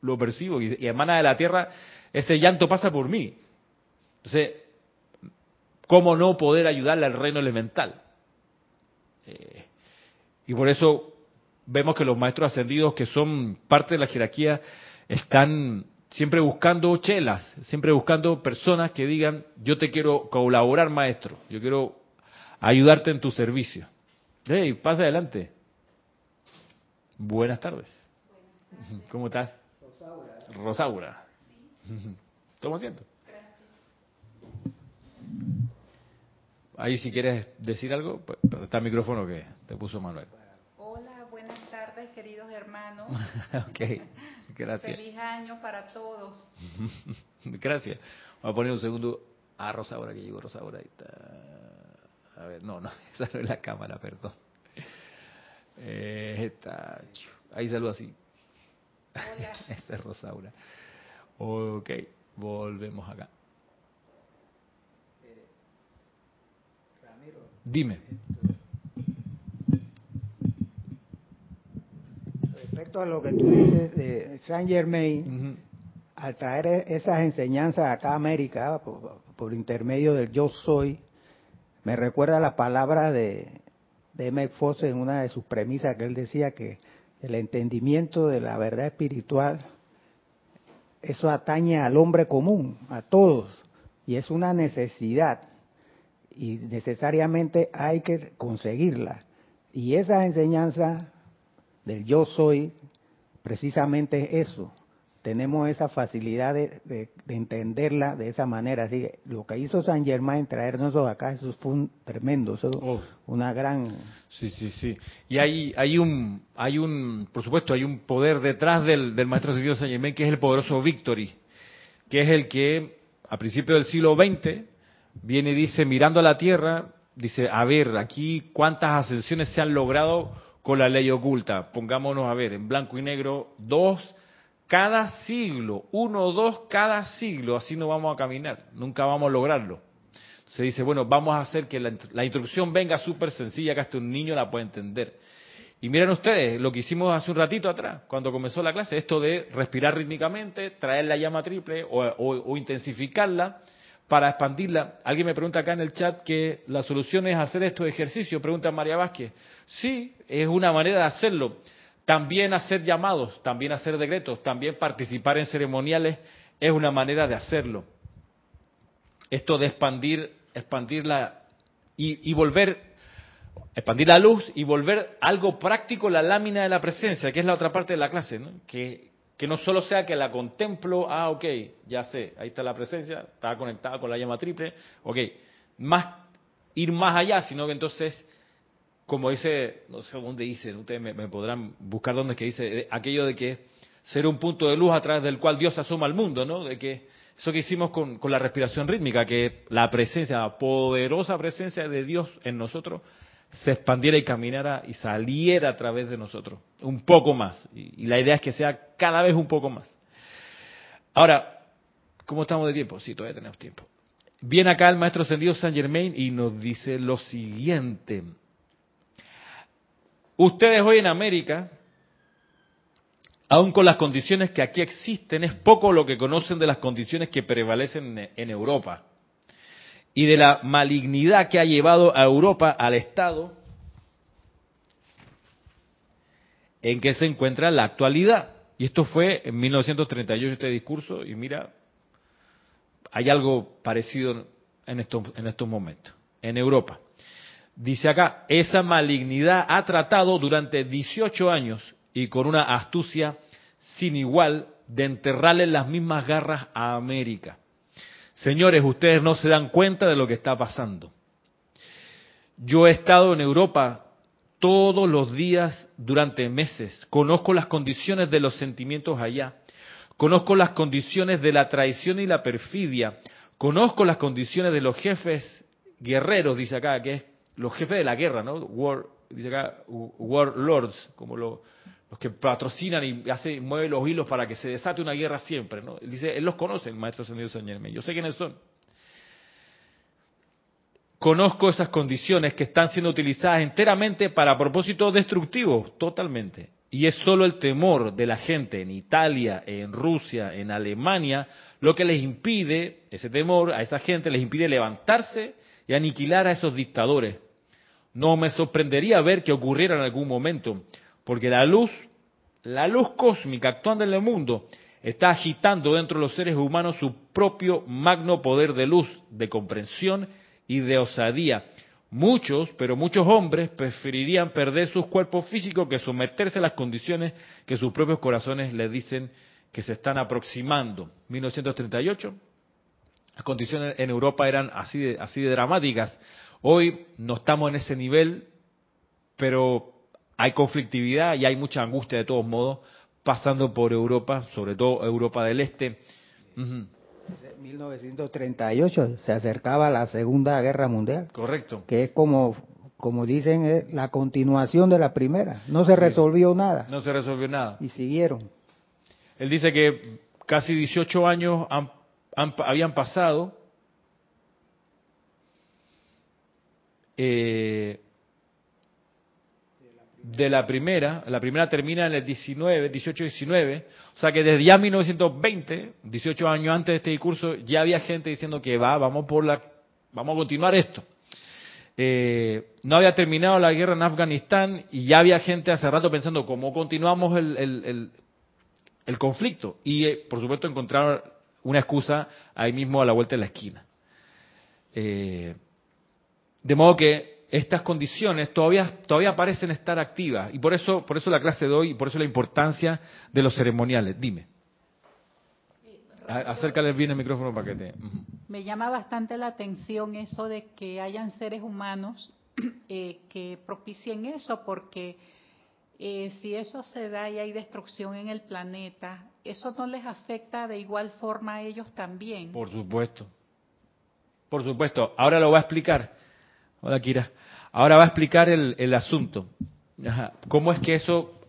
lo percibo y, emana de la tierra, ese llanto pasa por mí. Entonces, ¿cómo no poder ayudarle al reino elemental? Eh, y por eso vemos que los maestros ascendidos que son parte de la jerarquía están siempre buscando chelas, siempre buscando personas que digan, yo te quiero colaborar maestro, yo quiero ayudarte en tu servicio. Hey, pasa adelante. Buenas tardes. ¿Cómo estás? Rosaura. Toma asiento. Ahí si quieres decir algo, pues, está el micrófono que te puso Manuel. Hola, queridos hermanos. ok, gracias. Feliz año para todos. gracias. Voy a poner un segundo a Rosaura, que llegó Rosaura. Ahí está. A ver, no, no, esa no es la cámara, perdón. Eh, está, ahí saludo así. Esa es Rosaura. Ok, volvemos acá. Dime. Respecto a lo que tú dices de Saint Germain, al traer e-, esas enseñanzas acá a América por, intermedio del yo soy, me recuerda la palabra de, de M. Fosse en una de sus premisas que él decía que el entendimiento de la verdad espiritual, eso atañe al hombre común, a todos, y es una necesidad, y necesariamente hay que conseguirla. Y esa enseñanza del yo soy, precisamente eso, tenemos esa facilidad de, entenderla de esa manera. Así que lo que hizo San Germain traernos acá, eso fue un tremendo, eso oh. una gran. Sí, sí, sí. Y hay, hay un, hay un, por supuesto, hay un poder detrás del, del maestro de San Germain que es el poderoso Victory, que es el que a principios del siglo XX viene y dice, mirando a la Tierra, dice, a ver, aquí cuántas ascensiones se han logrado con la ley oculta. Pongámonos a ver, en blanco y negro, dos cada siglo, uno o dos cada siglo, así no vamos a caminar, nunca vamos a lograrlo. Se dice, bueno, vamos a hacer que la, instrucción venga súper sencilla, que hasta un niño la pueda entender. Y miren ustedes lo que hicimos hace un ratito atrás, cuando comenzó la clase, esto de respirar rítmicamente, traer la llama triple o, intensificarla para expandirla. Alguien me pregunta acá en el chat que la solución es hacer estos ejercicios, pregunta María Vázquez. Sí, es una manera de hacerlo. También hacer llamados, también hacer decretos, también participar en ceremoniales es una manera de hacerlo. Esto de expandir, expandirla y, volver, expandir la luz y volver algo práctico la lámina de la presencia, que es la otra parte de la clase, ¿no? Que, que no solo sea que la contemplo, ah, ok, ya sé, ahí está la presencia, está conectada con la llama triple, ok, más, ir más allá, sino que entonces como dice, no sé dónde dice, ustedes me, podrán buscar dónde es que dice, aquello de que ser un punto de luz a través del cual Dios asoma al mundo, ¿no? De que Eso que hicimos con, con la respiración rítmica, que la presencia, la poderosa presencia de Dios en nosotros se expandiera y caminara y saliera a través de nosotros, un poco más. Y, la idea es que sea cada vez un poco más. Ahora, ¿cómo estamos de tiempo? Sí, todavía tenemos tiempo. Viene acá el maestro ascendido Saint Germain y nos dice lo siguiente. Ustedes hoy en América, aun con las condiciones que aquí existen, es poco lo que conocen de las condiciones que prevalecen en Europa y de la malignidad que ha llevado a Europa al estado en que se encuentra la actualidad. Y esto fue en 1938 este discurso y mira, hay algo parecido en estos, en estos momentos, en Europa. Dice acá, esa malignidad ha tratado durante 18 años y con una astucia sin igual de enterrarle las mismas garras a América. Señores, ustedes no se dan cuenta de lo que está pasando. Yo he estado en Europa todos los días durante meses, conozco las condiciones de los sentimientos allá, Conozco las condiciones de la traición y la perfidia. Conozco las condiciones de los jefes guerreros, dice acá, que es los jefes de la guerra, ¿no? War, dice acá, warlords, como los que patrocinan y mueven los hilos para que se desate una guerra siempre, ¿no? Dice, él los conoce, el maestro Ascendido San Yo sé quiénes son. Conozco esas condiciones que están siendo utilizadas enteramente para propósitos destructivos, totalmente. Y es solo el temor de la gente en Italia, en Rusia, en Alemania, lo que les impide, ese temor a esa gente les impide levantarse y aniquilar a esos dictadores. No me sorprendería ver que ocurriera en algún momento, porque la luz, la luz cósmica actuando en el mundo, está agitando dentro de los seres humanos su propio magno poder de luz, de comprensión y de osadía Muchos, pero muchos hombres preferirían perder sus cuerpos físicos que someterse a las condiciones que sus propios corazones les dicen que se están aproximando. 1938, las condiciones en Europa eran así de, así de dramáticas. Hoy no estamos en ese nivel, pero hay conflictividad y hay mucha angustia de todos modos pasando por Europa, sobre todo Europa del Este. 1938 se acercaba la Segunda Guerra Mundial. Correcto. Que es como, como dicen, la continuación de la primera. No se resolvió nada. No se resolvió nada. Y siguieron. Él dice que casi 18 años habían pasado. Eh, de la primera, la primera termina en el 19, 18-19, o sea que desde ya 1920, 18 años antes de este discurso, ya había gente diciendo que va, vamos por la, vamos a continuar esto. Eh, no había terminado la guerra en Afganistán y ya había gente hace rato pensando cómo continuamos el, el, conflicto. Y eh, por supuesto encontraron una excusa ahí mismo a la vuelta de la esquina. Eh, de modo que estas condiciones todavía, todavía parecen estar activas. Y por eso, por eso la clase de hoy y por eso la importancia de los ceremoniales. Dime. Acércale bien el micrófono para que te... Me llama bastante la atención eso de que hayan seres humanos eh, que propicien eso, porque eh, si eso se da y hay destrucción en el planeta, ¿eso no les afecta de igual forma a ellos también? Por supuesto. Por supuesto. Ahora lo voy a explicar. Hola, Kira. Ahora va a explicar el, asunto. ¿Cómo es que eso,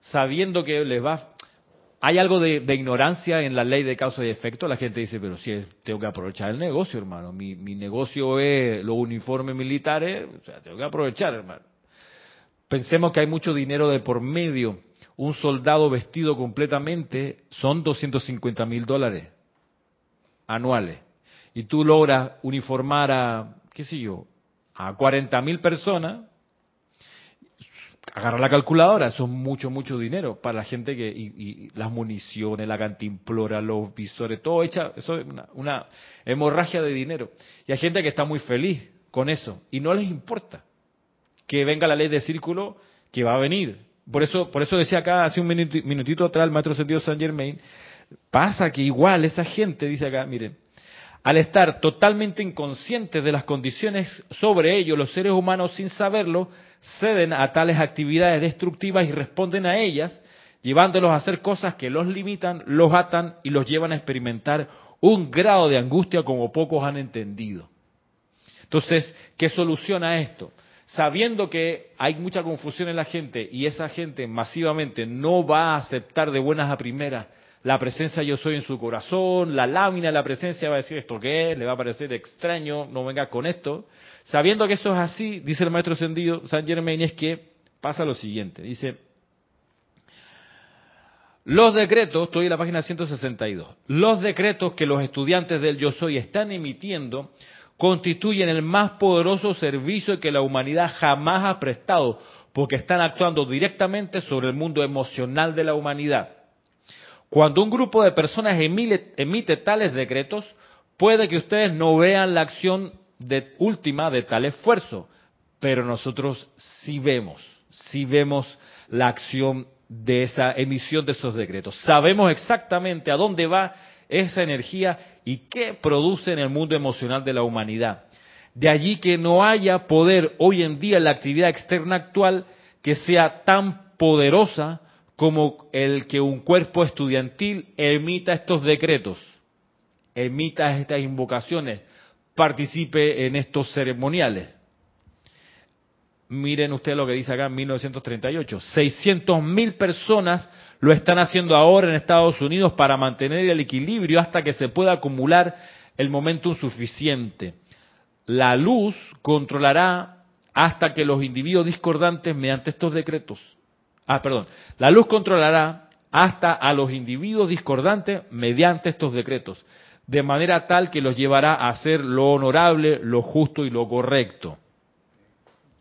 sabiendo que les va... Hay algo de, ignorancia en la ley de causa y efecto. La gente dice, pero si tengo que aprovechar el negocio, hermano. Mi, mi negocio es los uniformes militares. O sea, tengo que aprovechar, hermano. Pensemos que hay mucho dinero de por medio. Un soldado vestido completamente son 250 mil dólares anuales. Y tú logras uniformar a qué sé yo, a 40 mil personas, agarra la calculadora, eso es mucho, mucho dinero para la gente que, y, las municiones, la cantimplora, los visores, todo hecha, eso es una, hemorragia de dinero. Y hay gente que está muy feliz con eso y no les importa que venga la ley de círculo que va a venir. Por eso, por eso decía acá hace un minutito atrás el maestro sentido Saint Germain, pasa que igual esa gente, dice acá, miren, al estar totalmente inconscientes de las condiciones sobre ellos, los seres humanos sin saberlo ceden a tales actividades destructivas y responden a ellas, llevándolos a hacer cosas que los limitan, los atan y los llevan a experimentar un grado de angustia como pocos han entendido. Entonces, ¿qué soluciona esto? Sabiendo que hay mucha confusión en la gente y esa gente masivamente no va a aceptar de buenas a primeras la presencia yo soy en su corazón, la lámina de la presencia va a decir esto qué es, le va a parecer extraño, no venga con esto. Sabiendo que eso es así, dice el maestro ascendido San Germain, es que pasa lo siguiente, dice, los decretos, estoy en la página 162, los decretos que los estudiantes del yo soy están emitiendo constituyen el más poderoso servicio que la humanidad jamás ha prestado, porque están actuando directamente sobre el mundo emocional de la humanidad. Cuando un grupo de personas emite, tales decretos, puede que ustedes no vean la acción de, última de tal esfuerzo, pero nosotros sí vemos, sí vemos la acción de esa emisión de esos decretos. Sabemos exactamente a dónde va esa energía y qué produce en el mundo emocional de la humanidad. De allí que no haya poder hoy en día en la actividad externa actual que sea tan poderosa como el que un cuerpo estudiantil emita estos decretos, emita estas invocaciones, participe en estos ceremoniales. Miren ustedes lo que dice acá en 1938. 600 mil personas lo están haciendo ahora en Estados Unidos para mantener el equilibrio hasta que se pueda acumular el momentum suficiente. La luz controlará hasta que los individuos discordantes mediante estos decretos. Ah, perdón. La luz controlará hasta a los individuos discordantes mediante estos decretos, de manera tal que los llevará a hacer lo honorable, lo justo y lo correcto.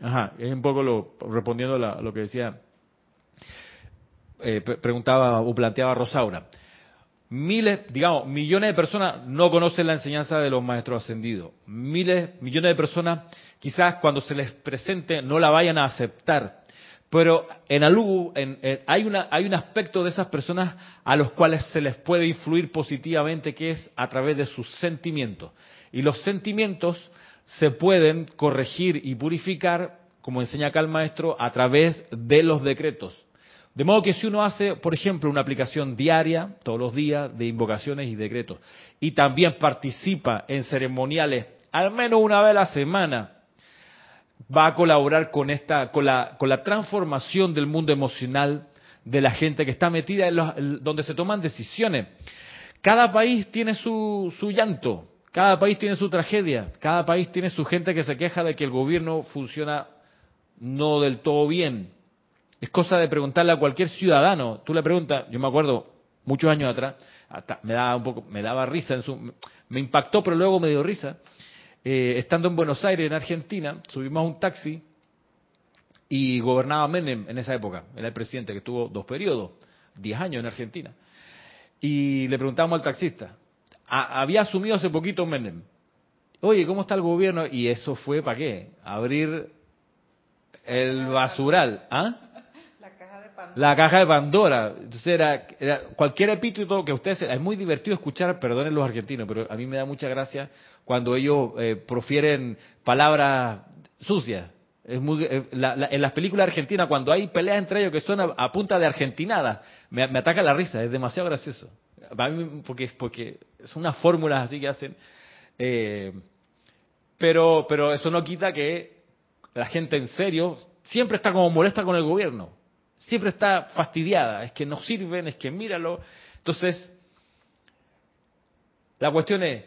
Ajá, es un poco lo, respondiendo a lo que decía, eh, preguntaba o planteaba Rosaura. Miles, digamos, millones de personas no conocen la enseñanza de los maestros ascendidos. Miles, millones de personas quizás cuando se les presente no la vayan a aceptar. Pero en Alugu hay, una, hay un aspecto de esas personas a los cuales se les puede influir positivamente, que es a través de sus sentimientos. Y los sentimientos se pueden corregir y purificar, como enseña acá el maestro, a través de los decretos. De modo que si uno hace, por ejemplo, una aplicación diaria, todos los días, de invocaciones y decretos, y también participa en ceremoniales al menos una vez a la semana, va a colaborar con esta, con la, con la transformación del mundo emocional de la gente que está metida en los, donde se toman decisiones. Cada país tiene su, su llanto, cada país tiene su tragedia, cada país tiene su gente que se queja de que el gobierno funciona no del todo bien. Es cosa de preguntarle a cualquier ciudadano. Tú le preguntas, yo me acuerdo muchos años atrás, hasta me daba un poco, me daba risa, en su, me impactó, pero luego me dio risa. Eh, estando en Buenos Aires, en Argentina, subimos a un taxi y gobernaba Menem en esa época. Era el presidente que tuvo dos periodos, diez años en Argentina. Y le preguntamos al taxista, había asumido hace poquito Menem. Oye, ¿cómo está el gobierno? Y eso fue para qué? Abrir el basural. ¿Ah? La caja de Pandora. Entonces era, cualquier epíteto que ustedes... Es muy divertido escuchar, perdonen los argentinos, pero a mí me da mucha gracia cuando ellos eh, profieren palabras sucias. Es muy, eh, en las películas argentinas, cuando hay peleas entre ellos que son a, punta de argentinada, me, ataca la risa, es demasiado gracioso. porque, porque son unas fórmulas así que hacen. Eh, pero, pero eso no quita que la gente en serio siempre está como molesta con el gobierno siempre está fastidiada, es que no sirven, es que míralo. Entonces, la cuestión es,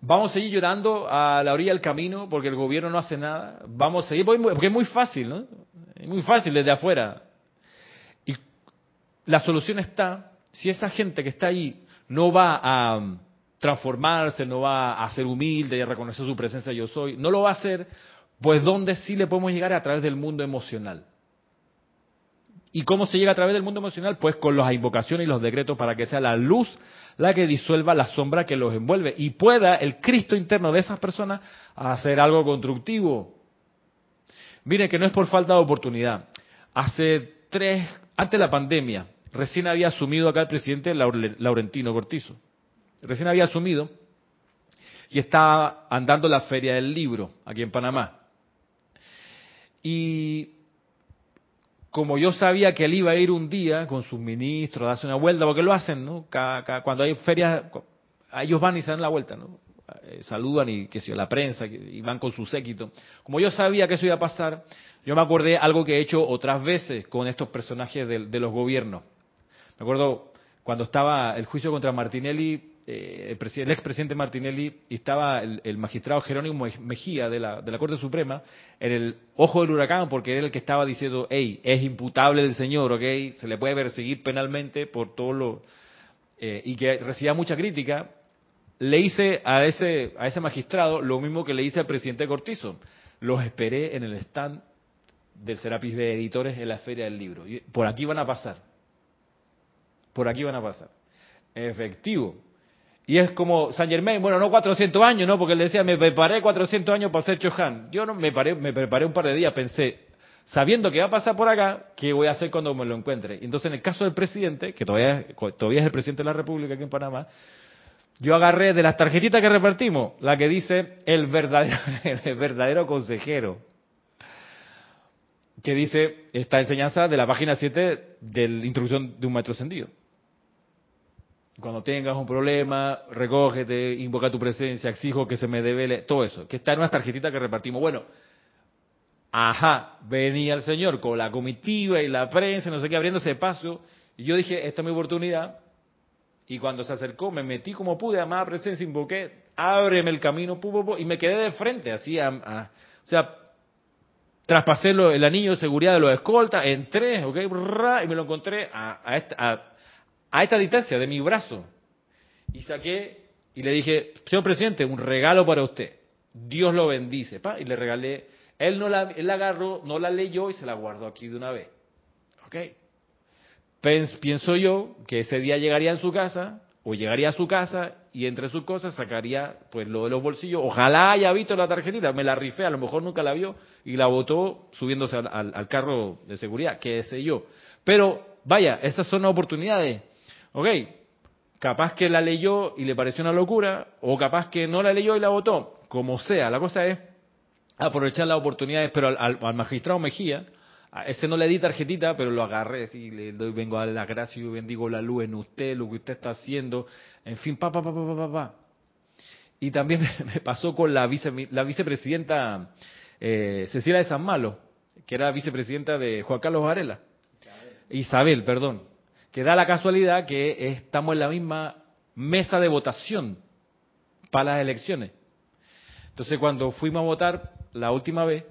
¿vamos a seguir llorando a la orilla del camino porque el gobierno no hace nada? Vamos a seguir, porque es muy fácil, ¿no? Es muy fácil desde afuera. Y la solución está, si esa gente que está ahí no va a transformarse, no va a ser humilde y a reconocer su presencia yo soy, no lo va a hacer, pues ¿dónde sí le podemos llegar a través del mundo emocional? ¿Y cómo se llega a través del mundo emocional? Pues con las invocaciones y los decretos para que sea la luz la que disuelva la sombra que los envuelve y pueda el Cristo interno de esas personas hacer algo constructivo. Miren que no es por falta de oportunidad. Hace tres, antes de la pandemia, recién había asumido acá el presidente Laurentino Cortizo. Recién había asumido y estaba andando la feria del libro aquí en Panamá. Y como yo sabía que él iba a ir un día con sus ministros, darse una vuelta, porque lo hacen, ¿no? cuando hay ferias, ellos van y se dan la vuelta, ¿no? Eh, saludan y que sé la prensa, y van con su séquito. Como yo sabía que eso iba a pasar, yo me acordé algo que he hecho otras veces con estos personajes de, los gobiernos. Me acuerdo cuando estaba el juicio contra Martinelli, eh, el, expresidente Martinelli, y estaba el, magistrado Jerónimo Mejía de la, de la, Corte Suprema en el ojo del huracán, porque era el que estaba diciendo, hey, es imputable del señor, ¿ok? Se le puede perseguir penalmente por todo lo... Eh, y que recibía mucha crítica, le hice a ese, a ese magistrado lo mismo que le hice al presidente Cortizo. Los esperé en el stand del Serapis B Editores en la Feria del Libro. Por aquí van a pasar. Por aquí van a pasar. Efectivo. Y es como San Germain, bueno, no 400 años, ¿no? Porque él decía, me preparé 400 años para ser Chohan. Yo no me, paré, me preparé un par de días, pensé, sabiendo que va a pasar por acá, ¿qué voy a hacer cuando me lo encuentre? Entonces, en el caso del presidente, que todavía, todavía es el presidente de la República aquí en Panamá, yo agarré de las tarjetitas que repartimos, la que dice el verdadero, verdadero consejero, que dice esta enseñanza de la página 7 de la introducción de un maestro ascendido. Cuando tengas un problema, recógete, invoca tu presencia, exijo que se me devele, todo eso, que está en unas tarjetitas que repartimos. Bueno, ajá, venía el Señor con la comitiva y la prensa, no sé qué, abriéndose paso, y yo dije, esta es mi oportunidad, y cuando se acercó, me metí como pude, amada presencia, invoqué, ábreme el camino, y me quedé de frente, así, a, o sea, traspasé el anillo de seguridad de los escoltas, entré, ok, y me lo encontré a, esta, a, esta distancia de mi brazo. Y saqué y le dije, señor presidente, un regalo para usted. Dios lo bendice. Y le regalé. Él no la, él la agarró, no la leyó y se la guardó aquí de una vez. ¿Ok? pienso yo que ese día llegaría en su casa o llegaría a su casa y entre sus cosas sacaría pues lo de los bolsillos. Ojalá haya visto la tarjetita, me la rifé, a lo mejor nunca la vio y la botó subiéndose al, carro de seguridad, qué sé yo. Pero vaya, esas son oportunidades. Ok, capaz que la leyó y le pareció una locura, o capaz que no la leyó y la votó, como sea. La cosa es aprovechar las oportunidades, pero al magistrado Mejía, a ese no le di tarjetita, pero lo agarré y le doy, vengo a la gracia y bendigo la luz en usted, lo que usted está haciendo, en fin, pa, pa, pa, pa, pa, pa. Y también me pasó con la, vice, la vicepresidenta eh, Cecilia de San Malo, que era vicepresidenta de Juan Carlos Varela. Isabel, perdón. Que da la casualidad que estamos en la misma mesa de votación para las elecciones. Entonces, cuando fuimos a votar la última vez,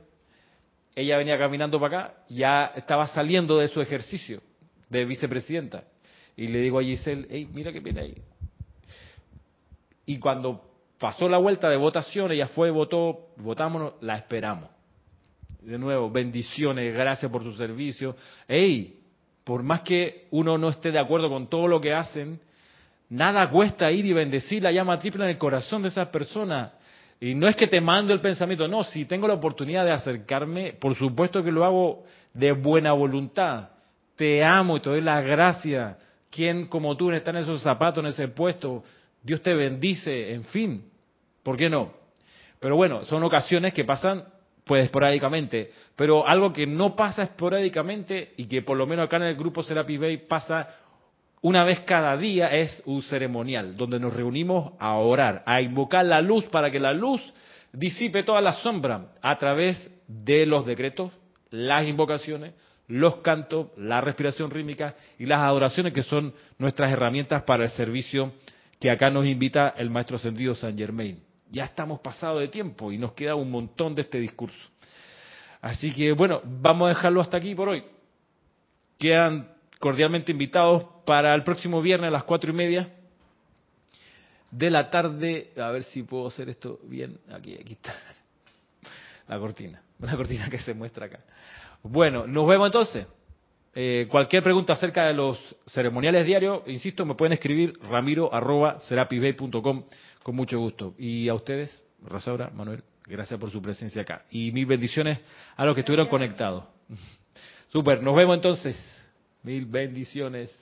ella venía caminando para acá, ya estaba saliendo de su ejercicio de vicepresidenta. Y le digo a Giselle, hey, mira que viene ahí. Y cuando pasó la vuelta de votación, ella fue, votó, votámonos, la esperamos. De nuevo, bendiciones, gracias por su servicio. Hey, por más que uno no esté de acuerdo con todo lo que hacen, nada cuesta ir y bendecir la llama triple en el corazón de esas personas. Y no es que te mando el pensamiento, no, si tengo la oportunidad de acercarme, por supuesto que lo hago de buena voluntad. Te amo y te doy las gracias. ¿Quién como tú está en esos zapatos, en ese puesto? Dios te bendice, en fin. ¿Por qué no? Pero bueno, son ocasiones que pasan pues esporádicamente. Pero algo que no pasa esporádicamente y que por lo menos acá en el grupo Serapi Bay pasa una vez cada día es un ceremonial donde nos reunimos a orar, a invocar la luz para que la luz disipe toda la sombra a través de los decretos, las invocaciones, los cantos, la respiración rítmica y las adoraciones que son nuestras herramientas para el servicio que acá nos invita el maestro ascendido San Germain. Ya estamos pasados de tiempo y nos queda un montón de este discurso. Así que bueno, vamos a dejarlo hasta aquí por hoy. Quedan cordialmente invitados para el próximo viernes a las cuatro y media de la tarde. A ver si puedo hacer esto bien. Aquí, aquí está. La cortina. La cortina que se muestra acá. Bueno, nos vemos entonces. Eh, cualquier pregunta acerca de los ceremoniales diarios, insisto, me pueden escribir ramiro con mucho gusto. Y a ustedes, Rosaura, Manuel, gracias por su presencia acá. Y mis bendiciones a los que estuvieron conectados. Super, nos vemos entonces. Mil bendiciones.